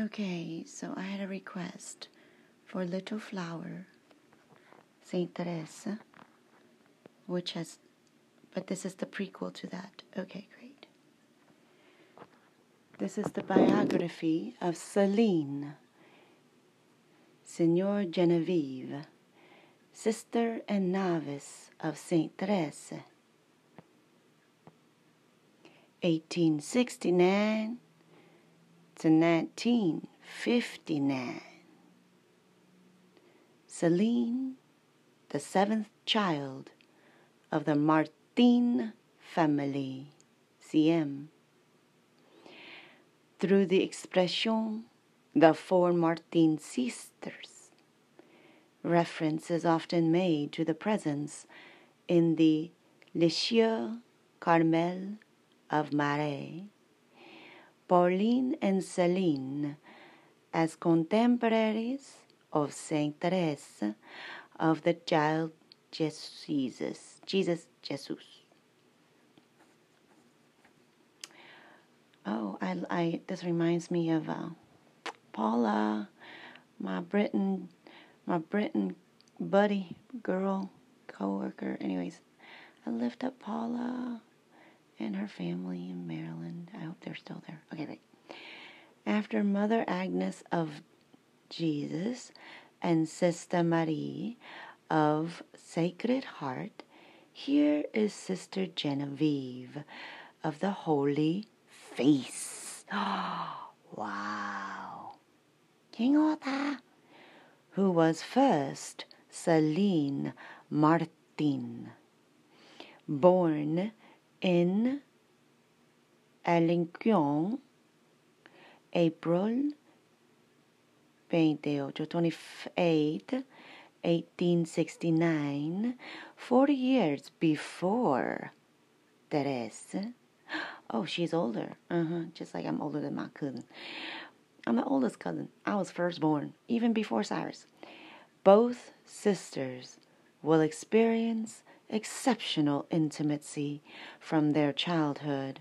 Okay, so I had a request for Little Flower, Saint Teresa, which has, but this is the prequel to that. Okay, great. This is the biography of Celine, Signor Genevieve, sister and novice of Saint Teresa. 1869 to 1959. Celine, the seventh child of the Martin family, CM. Through the expression, the four Martin sisters, reference is often made to the presence in the Lisieux Carmel of Marie Pauline and Celine as contemporaries of Saint Therese of the child Jesus, Jesus, Jesus. Oh, I, I, this reminds me of uh, Paula, my Britain, my Britain buddy, girl, coworker. Anyways, I lift up Paula and her family in Maryland. I hope they're still there. Okay, right. After Mother Agnes of Jesus and Sister Marie of Sacred Heart, here is Sister Genevieve of the Holy Face. wow. King Ota, who was first Celine Martin, born in Alençon, April 28, 28, 1869, 40 years before Therese. Oh, she's older. Uh-huh. Just like I'm older than my cousin. I'm the oldest cousin. I was firstborn, even before Cyrus. Both sisters will experience exceptional intimacy from their childhood.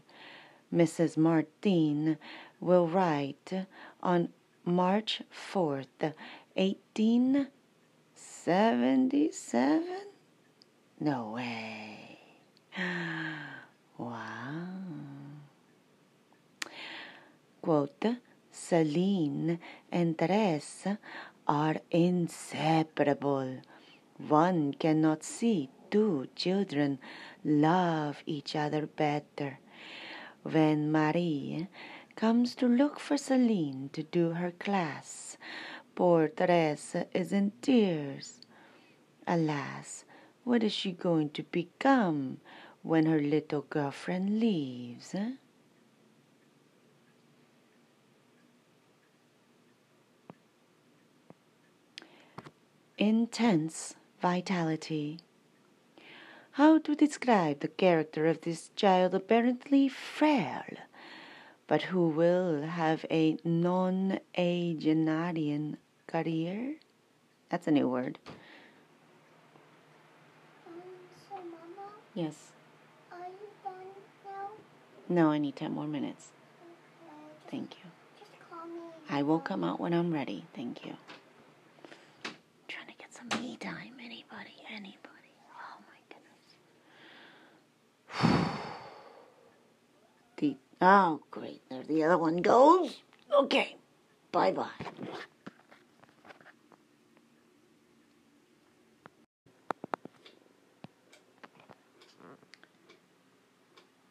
Mrs. Martin will write on March 4th, 1877? No way. Wow. Quote, Celine and Therese are inseparable. One cannot see two children love each other better. When Marie comes to look for Celine to do her class, poor Teresa is in tears. Alas, what is she going to become when her little girlfriend leaves? Eh? Intense vitality. How to describe the character of this child apparently frail, but who will have a non agenarian career? That's a new word. Um, so, Mama, Yes. are you done now? No, I need 10 more minutes. Okay, Thank you. just call me. I will come out when I'm ready. Thank you. trying to get some me time. Anybody? Anybody? Oh my goodness. The oh great, there the other one goes. Okay. Bye bye.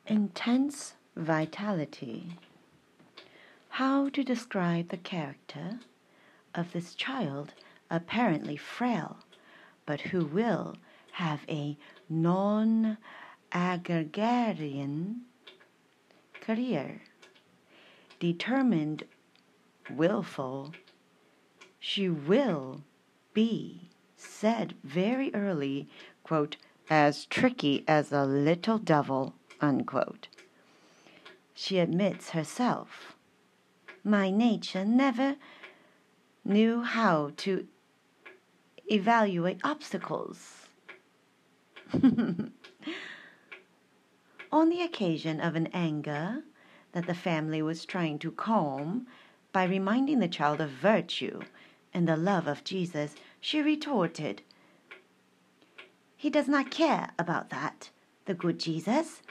Intense vitality. How to describe the character of this child, apparently frail, but who will have a non agrarian career. Determined, willful, she will be said very early, quote, as tricky as a little devil, unquote. She admits herself, my nature never knew how to evaluate obstacles. On the occasion of an anger that the family was trying to calm by reminding the child of virtue and the love of Jesus, she retorted, He does not care about that, the good Jesus.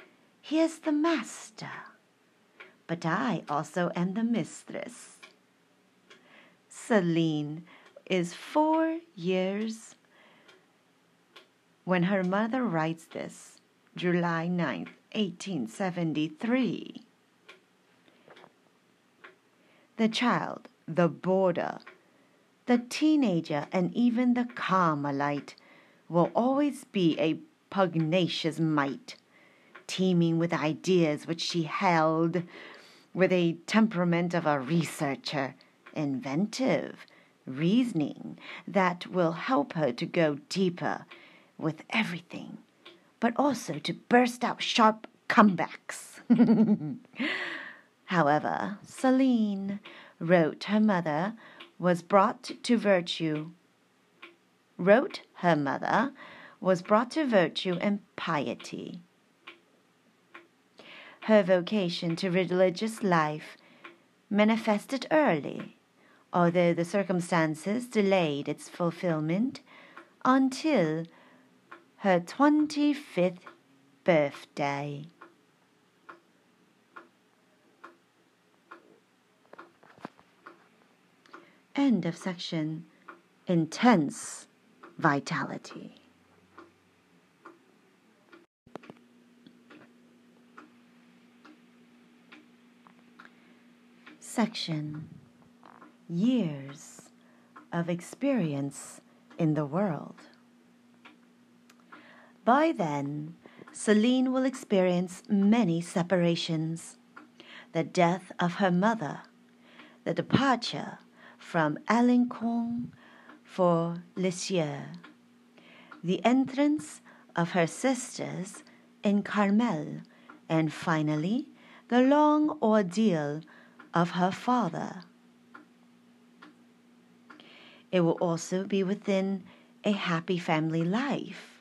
He is the master. But I also am the mistress. Celine is four years when her mother writes this, July 9th, 1873. The child, the boarder, the teenager, and even the Carmelite will always be a pugnacious mite, teeming with ideas which she held, with a temperament of a researcher, inventive, reasoning that will help her to go deeper with everything, but also to burst out sharp comebacks. However, Celine wrote her mother was brought to virtue. Wrote her mother was brought to virtue and piety. Her vocation to religious life manifested early, although the circumstances delayed its fulfillment until her 25th birthday. End of section. Intense vitality. Section Years of Experience in the World. By then, Celine will experience many separations the death of her mother, the departure from Alençon for Lisieux, the entrance of her sisters in Carmel, and finally, the long ordeal of her father. It will also be within a happy family life.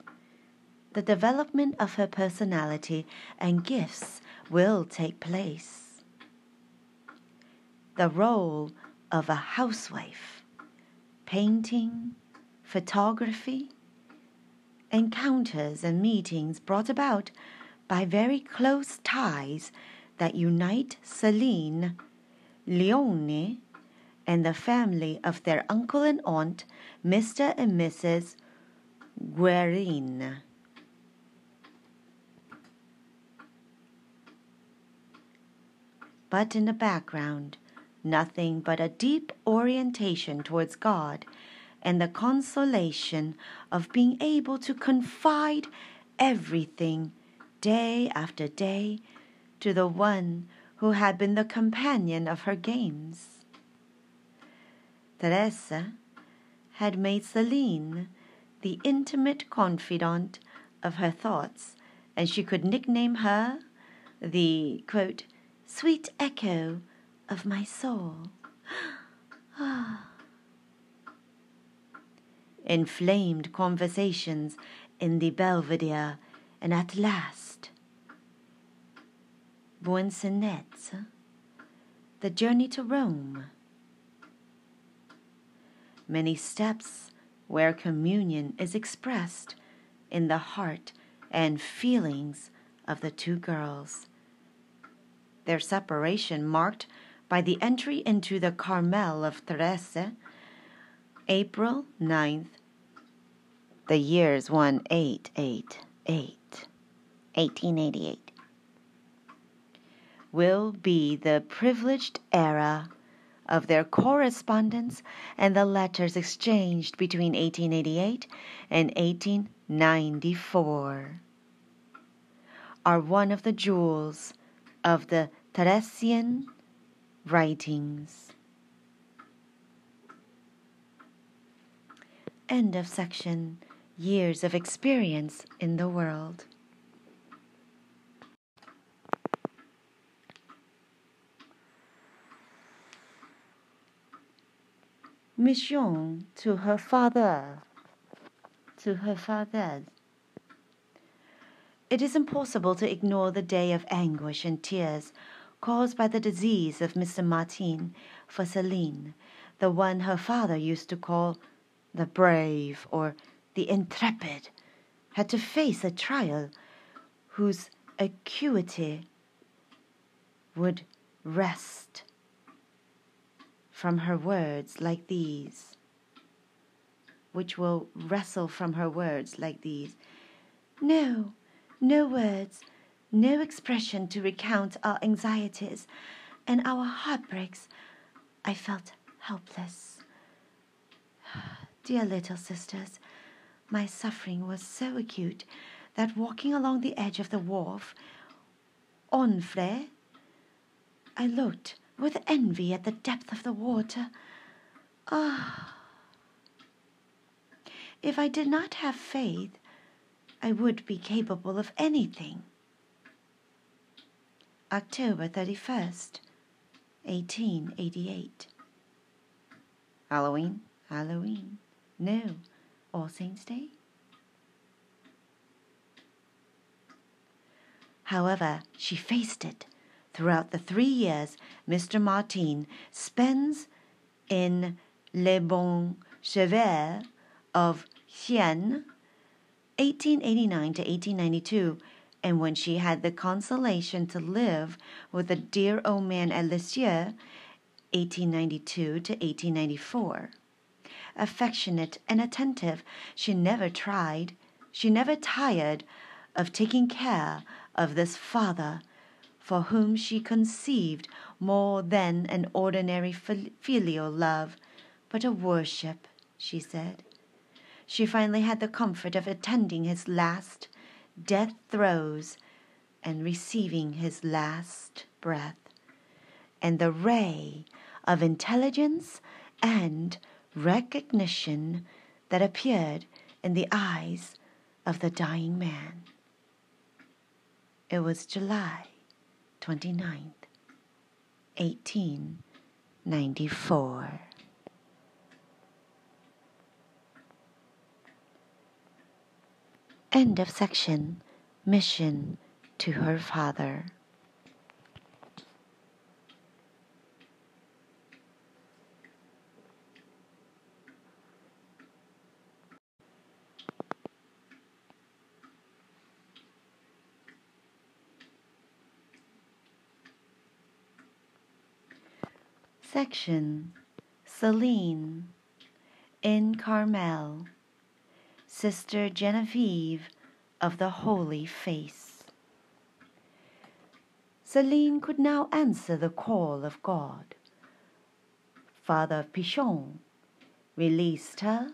The development of her personality and gifts will take place. The role of a housewife, painting, photography, encounters and meetings brought about by very close ties that unite Celine, Leonie, and the family of their uncle and aunt, Mr. and Mrs. Guerin. But in the background, nothing but a deep orientation towards God and the consolation of being able to confide everything day after day to the one who had been the companion of her games. Teresa had made Celine the intimate confidant of her thoughts, and she could nickname her the quote, sweet echo of my soul. Inflamed conversations in the Belvedere, and at last, Buissonnets, the journey to Rome. Many steps where communion is expressed in the heart and feelings of the two girls. Their separation marked by the entry into the Carmel of Therese, April 9th, the years 1888, 1888, will be the privileged era of their correspondence and the letters exchanged between 1888 and 1894 are one of the jewels of the Theresian writings. End of section Years of Experience in the World. Mission to her father. To her father. It is impossible to ignore the day of anguish and tears caused by the disease of Mr. Martin for Celine, the one her father used to call the brave or the intrepid, had to face a trial whose acuity would wrest from her words like these, which will wrestle from her words like these. No, no words, no expression to recount our anxieties and our heartbreaks. I felt helpless. Dear little sisters, my suffering was so acute that walking along the edge of the wharf, Honfleur, I looked with envy at the depth of the water. Ah! If I did not have faith, I would be capable of anything. October 31st, 1888. Halloween, Halloween. No, All Saints' Day. However, she faced it. Throughout the three years Mr. Martin spends in Les Bons Cheveux of Xian, 1889 to 1892, and when she had the consolation to live with the dear old man at Lisieux, 1892 to 1894. Affectionate and attentive, she never tried, she never tired of taking care of this father for whom she conceived more than an ordinary filial love, but a worship, she said. She finally had the comfort of attending his last death throes and receiving his last breath, and the ray of intelligence and recognition that appeared in the eyes of the dying man. It was July 29th, 1894. End of section. Mission to her father. Section Celine in Carmel Sister Genevieve of the Holy Face. Celine could now answer the call of God. Father Pichon released her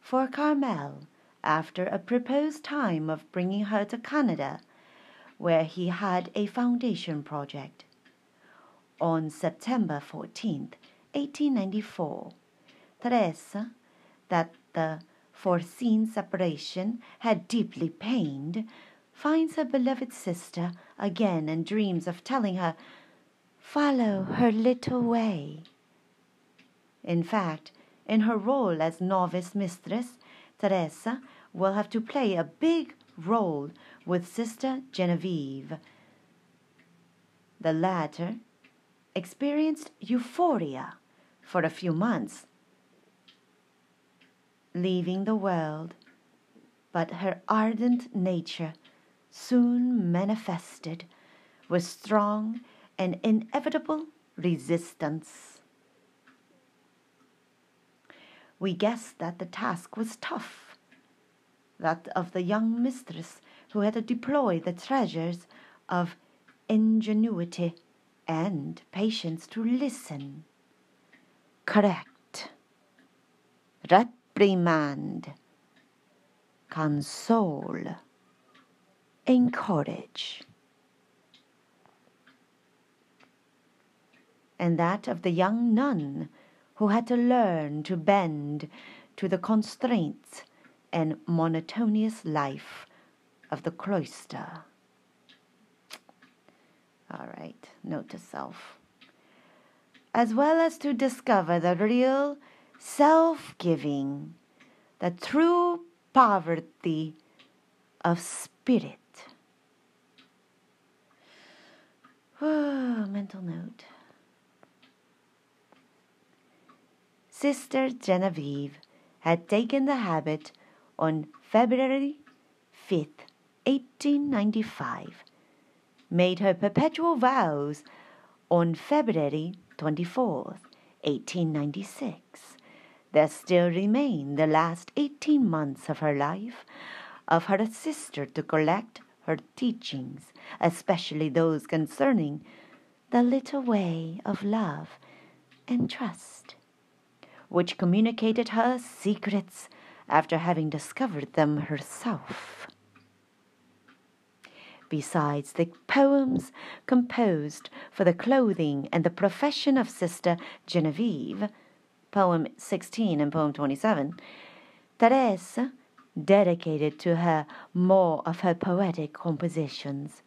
for Carmel after a proposed time of bringing her to Canada, where he had a foundation project. On September 14, 1894, Teresa, that the foreseen separation had deeply pained, finds her beloved sister again and dreams of telling her, Follow her little way. In fact, in her role as novice mistress, Teresa will have to play a big role with Sister Genevieve. The latter experienced euphoria for a few months leaving the world, but her ardent nature soon manifested with strong and inevitable resistance. We guessed that the task was tough, that of the young mistress who had to deploy the treasures of ingenuity and patience to listen. Correct. Right reprimand, console, encourage. And that of the young nun who had to learn to bend to the constraints and monotonous life of the cloister. All right, note to self. As well as to discover the real self giving, the true poverty of spirit. Oh, mental note. Sister Genevieve had taken the habit on February 5th, 1895, made her perpetual vows on February 24th, 1896 there still remain the last 18 months of her life of her sister to collect her teachings, especially those concerning the little way of love and trust, which communicated her secrets after having discovered them herself. Besides the poems composed for the clothing and the profession of Sister Genevieve, poem 16 and poem 27, Therese dedicated to her more of her poetic compositions.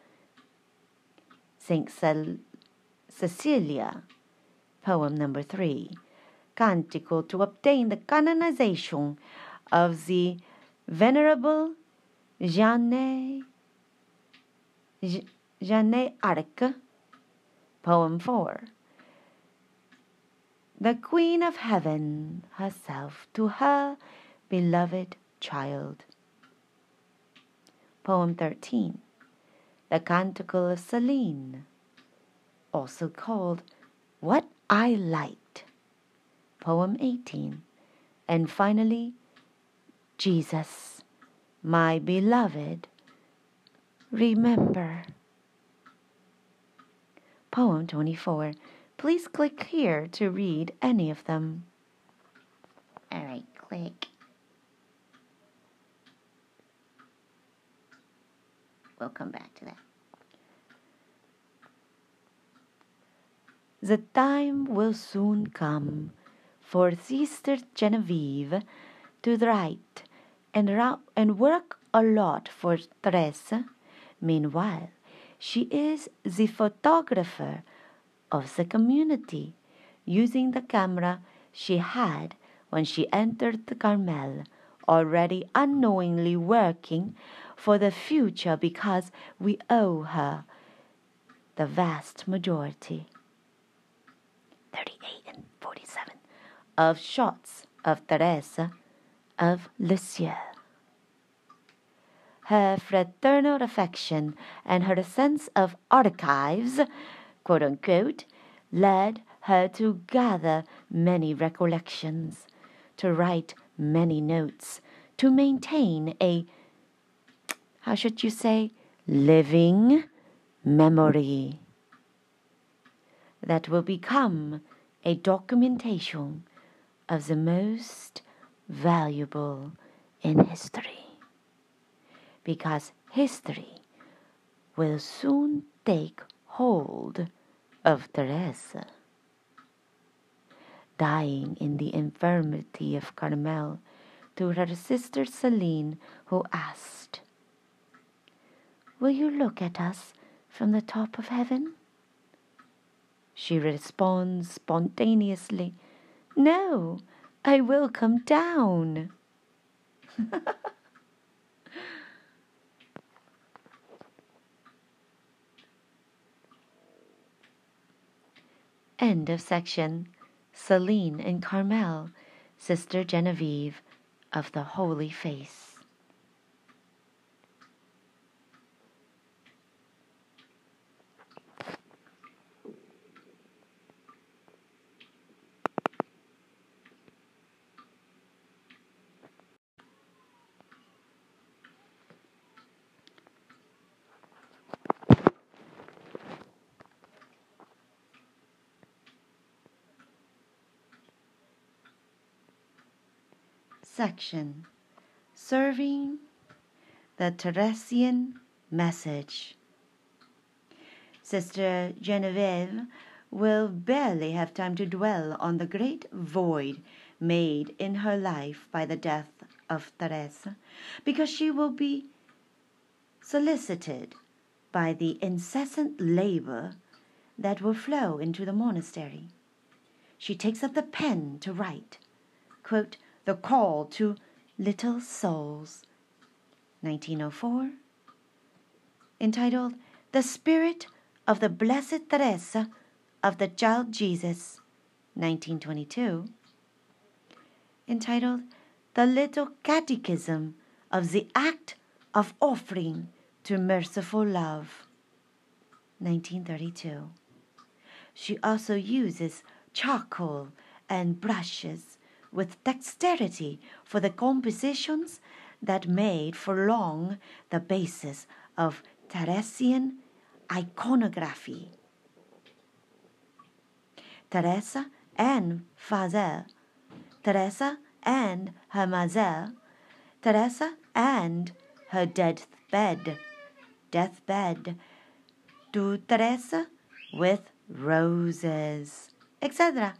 Saint Cecilia, poem number 3, canticle to obtain the canonization of the Venerable Jeanne, Jeanne Arc, poem 4. The Queen of Heaven herself to her beloved child. Poem 13. The Canticle of Celine, also called What I Light. Poem 18. And finally, Jesus, my beloved, remember. Poem 24. Please click here to read any of them. All right, click. We'll come back to that. The time will soon come for Sister Genevieve to write and, and work a lot for Teresa. Meanwhile, she is the photographer of the community, using the camera she had when she entered the Carmel, already unknowingly working for the future because we owe her the vast majority 38 and 47 of shots of Teresa of Lisieux. Her fraternal affection and her sense of archives, quote unquote, led her to gather many recollections, to write many notes, to maintain a how should you say, living memory that will become a documentation of the most valuable in history. Because history will soon take hold of Teresa. Dying in the infirmity of Carmel to her sister Celine, who asked, Will you look at us from the top of heaven? She responds spontaneously, No, I will come down. End of section. Celine and Carmel, Sister Genevieve of the Holy Face. Section Serving the Teresian Message. Sister Genevieve will barely have time to dwell on the great void made in her life by the death of Teresa, because she will be solicited by the incessant labor that will flow into the monastery. She takes up the pen to write, quote, the Call to Little Souls, 1904, entitled The Spirit of the Blessed Teresa of the Child Jesus, 1922, entitled The Little Catechism of the Act of Offering to Merciful Love, 1932. She also uses charcoal and brushes with dexterity for the compositions that made for long the basis of Theresian iconography. Teresa and Fazel, Teresa and her mother, Teresa and her deathbed, deathbed, to Teresa with roses, etc.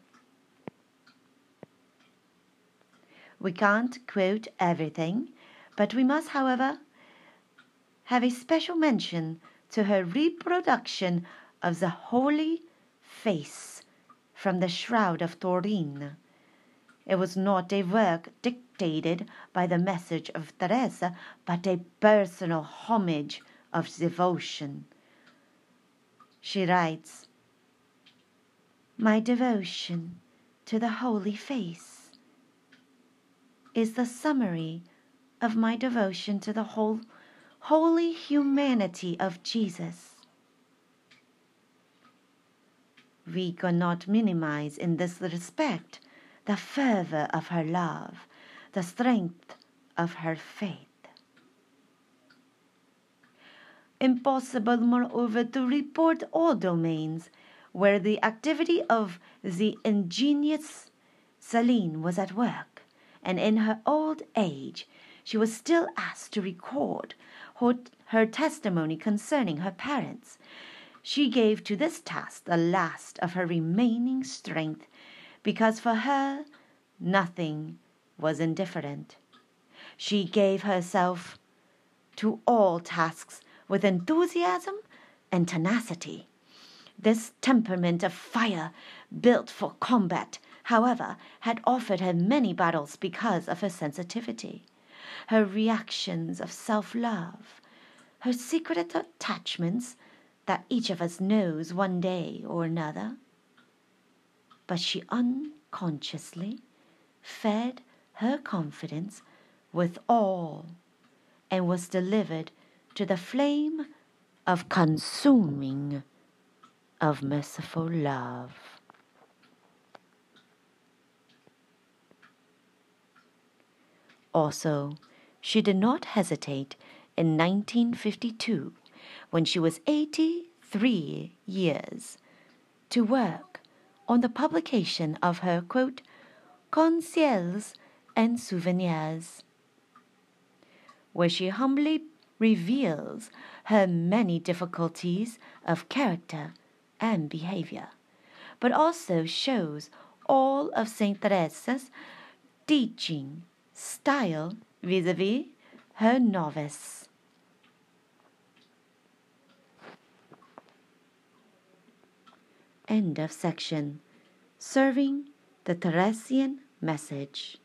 We can't quote everything, but we must, however, have a special mention to her reproduction of the Holy Face from the Shroud of Turin. It was not a work dictated by the message of Teresa, but a personal homage of devotion. She writes, My devotion to the Holy Face is the summary of my devotion to the whole holy humanity of Jesus. We cannot minimize in this respect the fervor of her love, the strength of her faith. Impossible, moreover, to report all domains where the activity of the ingenious Celine was at work and in her old age she was still asked to record her, testimony concerning her parents. She gave to this task the last of her remaining strength, because for her nothing was indifferent. She gave herself to all tasks with enthusiasm and tenacity. This temperament of fire, built for combat, however, had offered her many battles because of her sensitivity, her reactions of self love, her secret attachments that each of us knows one day or another. But she unconsciously fed her confidence with all and was delivered to the flame of consuming, of merciful love. Also, she did not hesitate in 1952, when she was 83 years, to work on the publication of her quote, Conseils and Souvenirs, where she humbly reveals her many difficulties of character and behavior, but also shows all of Saint Teresa's teaching style vis-a-vis her novice. End of section. Serving the Teresian message.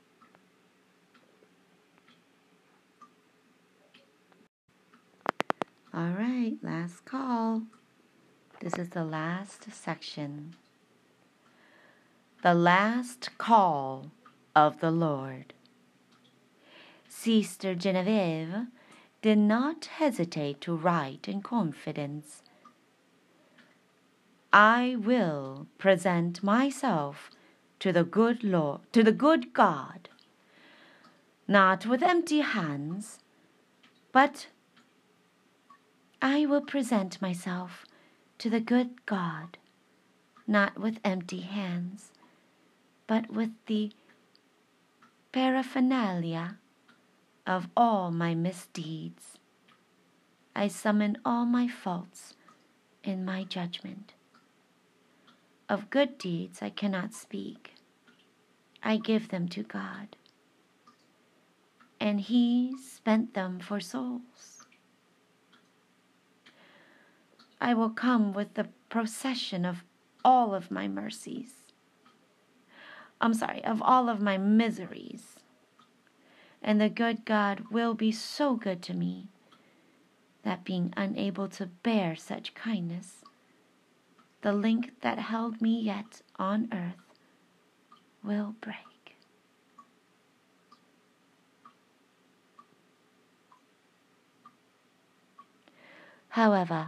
All right, last call. This is the last section. The last call of the Lord. Sister Genevieve did not hesitate to write in confidence. I will present myself to the good Lord, to the good God, not with empty hands, but I will present myself to the good God, not with empty hands, but with the paraphernalia of all my misdeeds. I summon all my faults in my judgment. Of good deeds I cannot speak. I give them to God. And He spent them for souls. I will come with the procession of all of my mercies. I'm sorry, of all of my miseries and the good God will be so good to me that being unable to bear such kindness, the link that held me yet on earth will break. However,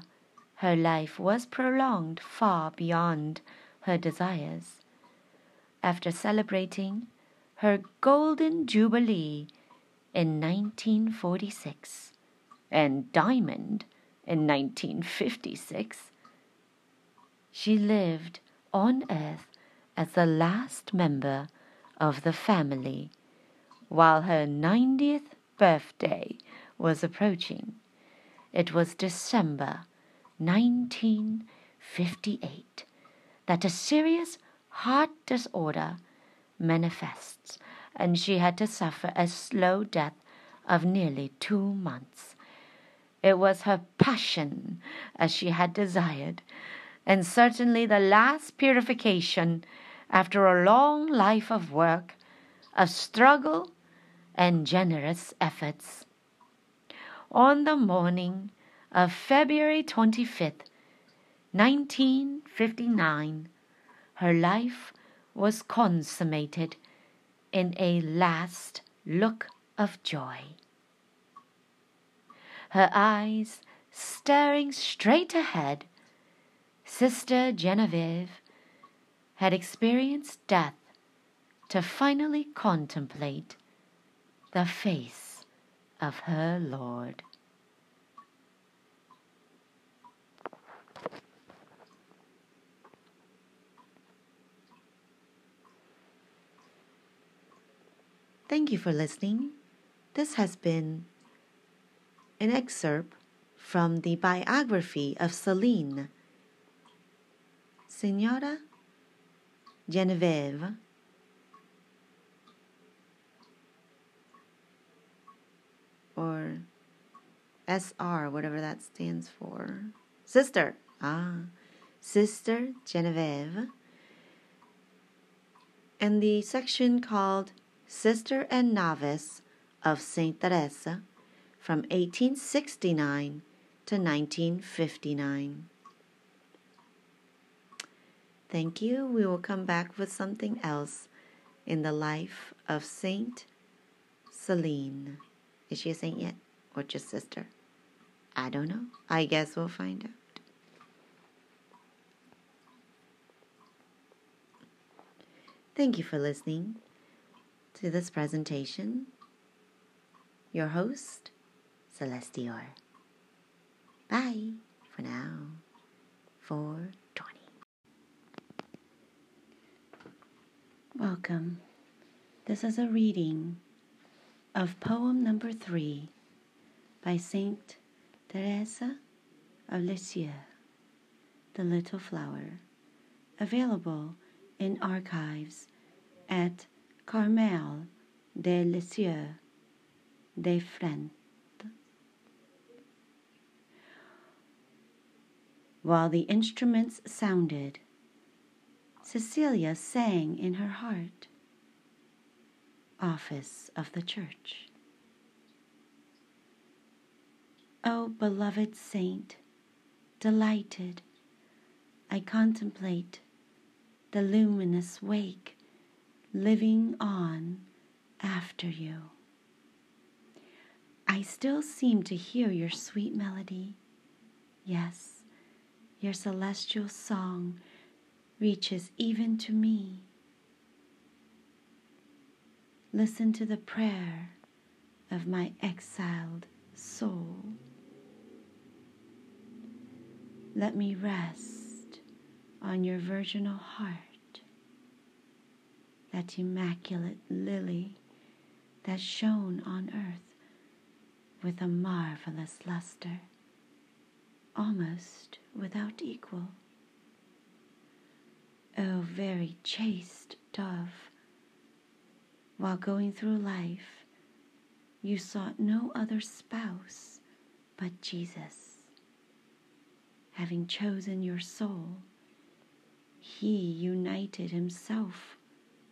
her life was prolonged far beyond her desires. After celebrating her golden jubilee, in 1946 and Diamond in 1956, she lived on earth as the last member of the family while her 90th birthday was approaching. It was December 1958 that a serious heart disorder manifests, and she had to suffer a slow death of nearly two months. It was her passion as she had desired, and certainly the last purification after a long life of work, of struggle, and generous efforts. On the morning of February 25th, 1959, her life was consummated in a last look of joy. Her eyes staring straight ahead, Sister Genevieve had experienced death to finally contemplate the face of her Lord. Thank you for listening. This has been an excerpt from the biography of Celine, Senora Genevieve. Or SR, whatever that stands for. Sister. Ah, Sister Genevieve. And the section called Sister and Novice of St. Teresa from 1869 to 1959. Thank you. We will come back with something else in the life of Saint Celine. Is she a saint yet? Or just sister? I don't know. I guess we'll find out. Thank you for listening to this presentation. Your host, Celestior. Bye for now. 420. Welcome. This is a reading of poem number three by Saint Teresa of Lisieux, The Little Flower, available in archives at Carmel de Lisieux de Frente. While the instruments sounded, Cecilia sang in her heart. Office of the Church. O beloved saint, delighted, I contemplate the luminous wake living on after you. I still seem to hear your sweet melody. Yes, your celestial song reaches even to me. Listen to the prayer of my exiled soul. Let me rest on your virginal heart that immaculate lily that shone on earth with a marvelous luster, almost without equal. O very chaste dove, while going through life, you sought no other spouse but Jesus. Having chosen your soul, he united himself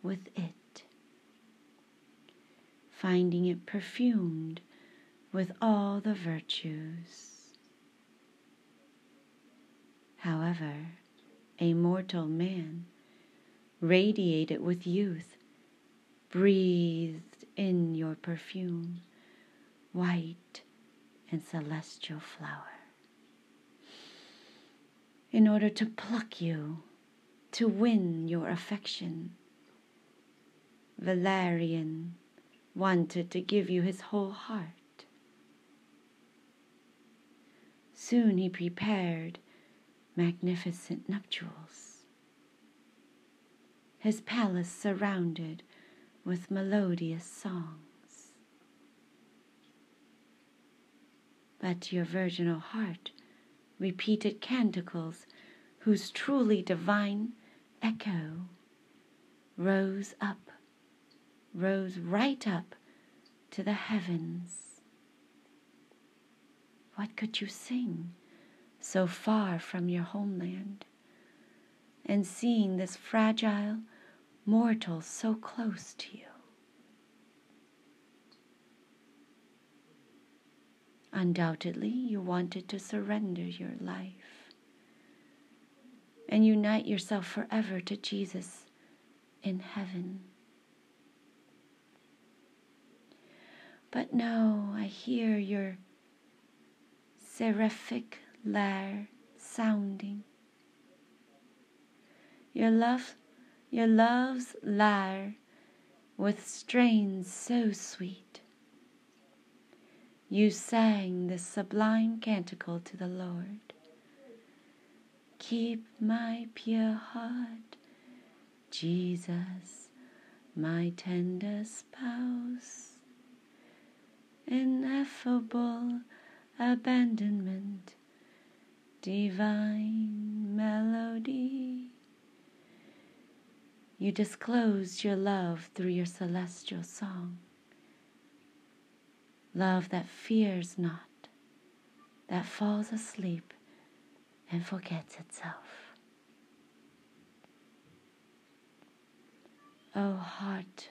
with it, finding it perfumed with all the virtues. However, a mortal man, radiated with youth, breathed in your perfume, white and celestial flower. in order to pluck you, to win your affection. Valerian wanted to give you his whole heart. Soon he prepared magnificent nuptials, his palace surrounded with melodious songs. But your virginal heart repeated canticles whose truly divine echo rose up, rose right up to the heavens. What could you sing so far from your homeland and seeing this fragile mortal so close to you? Undoubtedly, you wanted to surrender your life and unite yourself forever to Jesus in heaven. But no, I hear your seraphic lyre sounding. Your love, your love's lyre with strains so sweet. You sang this sublime canticle to the Lord. Keep my pure heart, Jesus, my tender spouse. Ineffable abandonment, divine melody. You disclosed your love through your celestial song. Love that fears not, that falls asleep and forgets itself. O oh heart,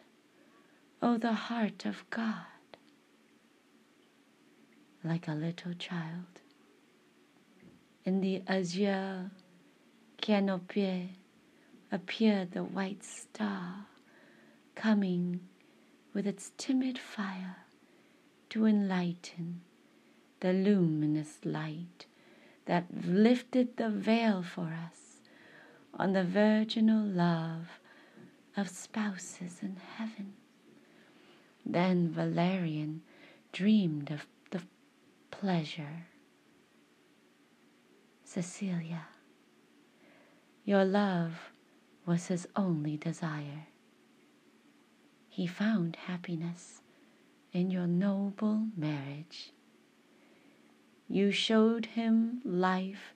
O oh the heart of God, like a little child. In the azure canopy appeared the white star, coming with its timid fire to enlighten the luminous light that lifted the veil for us on the virginal love of spouses in heaven. Then Valerian dreamed of pleasure. Cecilia, your love was his only desire. He found happiness in your noble marriage you showed him life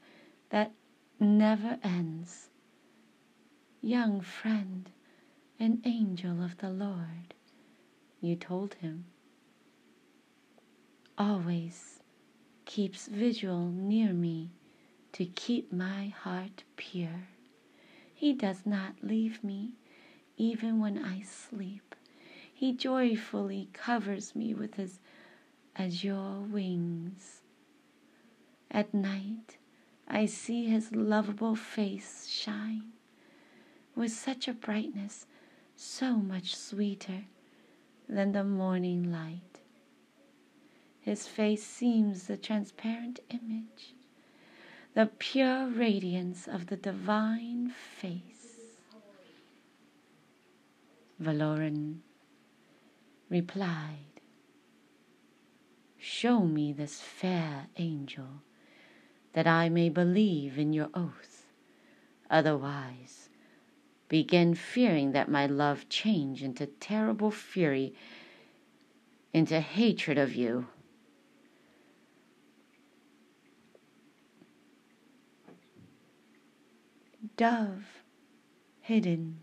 that never ends. Young friend, an angel of the Lord, you told him. Always keeps vigil near me to keep my heart pure. He does not leave me even when I sleep. He joyfully covers me with his azure wings. At night, I see his lovable face shine with such a brightness, so much sweeter than the morning light. His face seems the transparent image, the pure radiance of the divine face. Valerian replied, Show me this fair angel that I may believe in your oath. Otherwise, begin fearing that my love change into terrible fury, into hatred of you. Dove, hidden,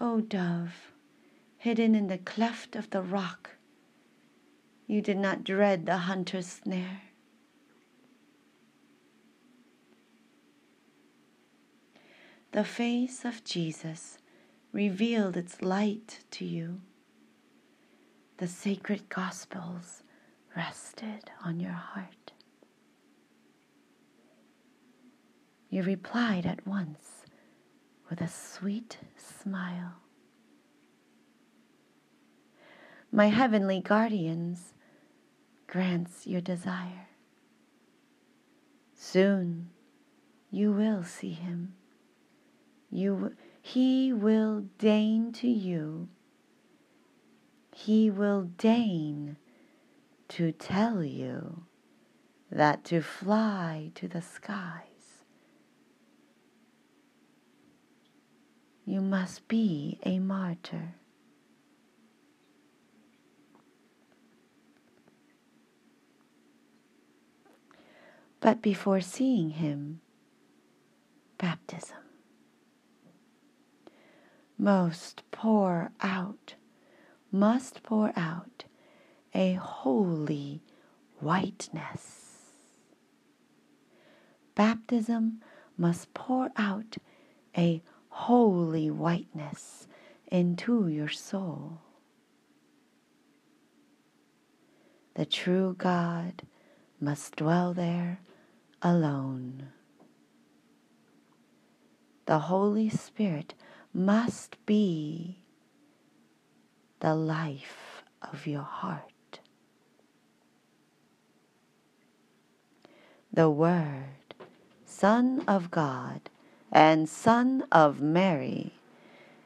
O dove, hidden in the cleft of the rock, you did not dread the hunter's snare. the face of Jesus revealed its light to you. The sacred Gospels rested on your heart. You replied at once with a sweet smile. My heavenly guardians grants your desire. Soon you will see him. You, he will deign to you. He will deign to tell you that to fly to the skies, you must be a martyr. But before seeing him, baptism. Most pour out, must pour out a holy whiteness. Baptism must pour out a holy whiteness into your soul. The true God must dwell there alone. The Holy Spirit must be the life of your heart. The Word, Son of God and Son of Mary,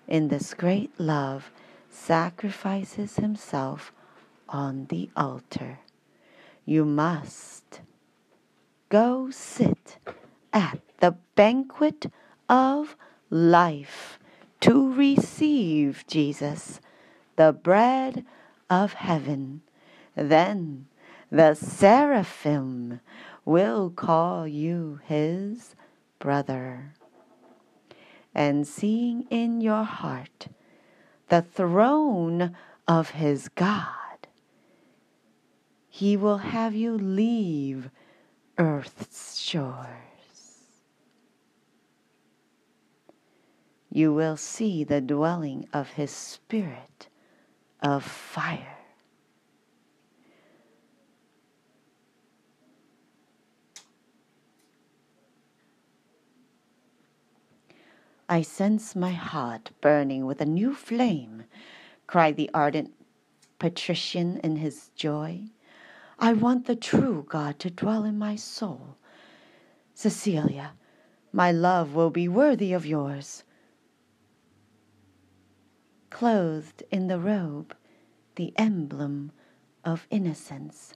in this great love sacrifices himself on the altar. You must go sit at the banquet of life to receive Jesus, the bread of heaven. Then the seraphim will call you his brother. And seeing in your heart the throne of his God, he will have you leave earth's shores. You will see the dwelling of his spirit of fire. I sense my heart burning with a new flame, cried the ardent patrician in his joy. I want the true God to dwell in my soul. Cecilia, my love will be worthy of yours. Clothed in the robe, the emblem of innocence,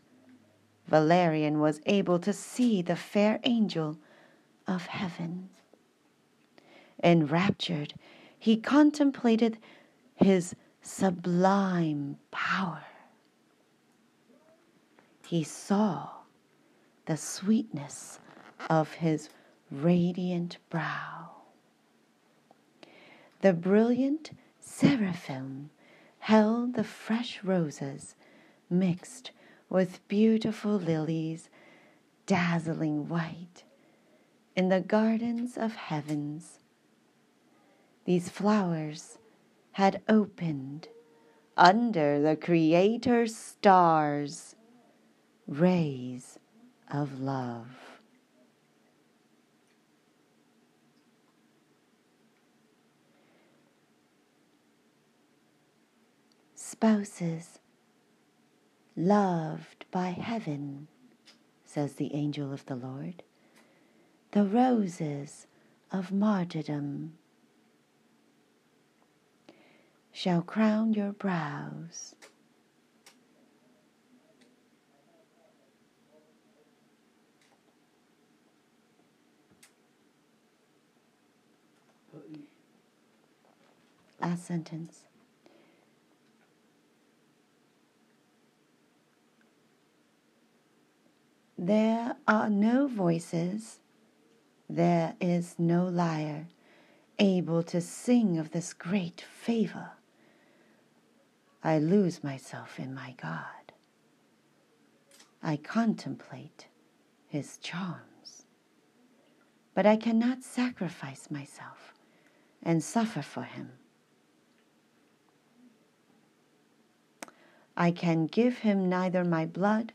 Valerian was able to see the fair angel of heaven. Enraptured, he contemplated his sublime power he saw the sweetness of his radiant brow. The brilliant seraphim held the fresh roses mixed with beautiful lilies, dazzling white, in the gardens of heavens. These flowers had opened under the Creator's stars rays of love. Spouses, loved by heaven, says the angel of the Lord, the roses of martyrdom shall crown your brows. Last sentence. There are no voices, there is no lyre able to sing of this great favor. I lose myself in my God. I contemplate his charms, but I cannot sacrifice myself and suffer for him. I can give him neither my blood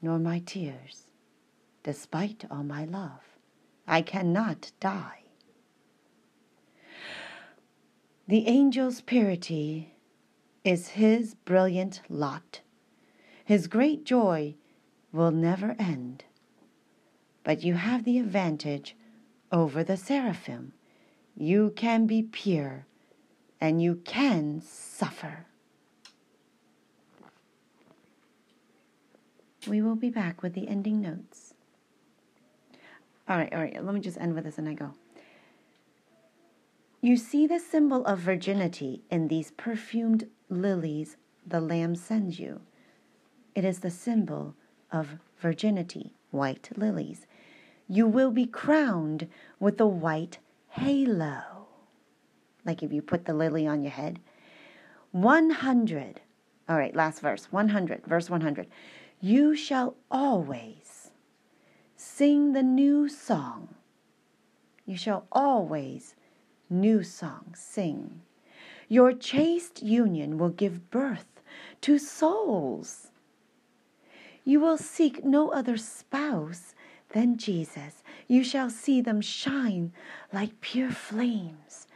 nor my tears, despite all my love. I cannot die. The angel's purity is his brilliant lot. His great joy will never end. But you have the advantage over the seraphim. You can be pure and you can suffer. We will be back with the ending notes. All right, all right, let me just end with this and I go. You see the symbol of virginity in these perfumed lilies the Lamb sends you. It is the symbol of virginity, white lilies. You will be crowned with a white halo. Like if you put the lily on your head. 100. All right, last verse. 100. Verse 100. You shall always sing the new song. You shall always new song sing. Your chaste union will give birth to souls. You will seek no other spouse than Jesus. You shall see them shine like pure flames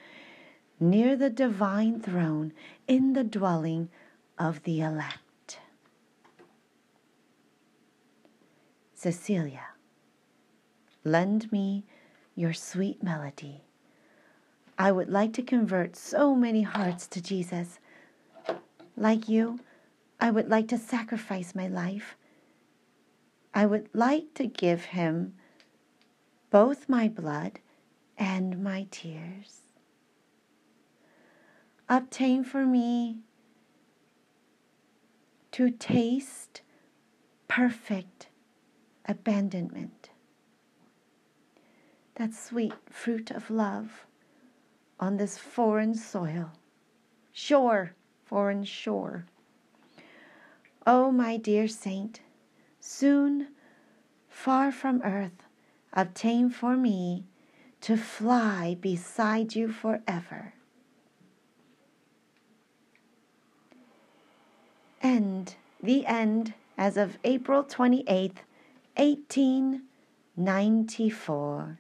near the divine throne in the dwelling of the elect. Cecilia, lend me your sweet melody. I would like to convert so many hearts to Jesus. Like you, I would like to sacrifice my life. I would like to give him both my blood and my tears. Obtain for me to taste perfect abandonment, that sweet fruit of love on this foreign soil, shore, foreign shore. Oh, my dear saint, soon, far from earth, obtain for me to fly beside you forever. End, the end, as of April 28th, 1894.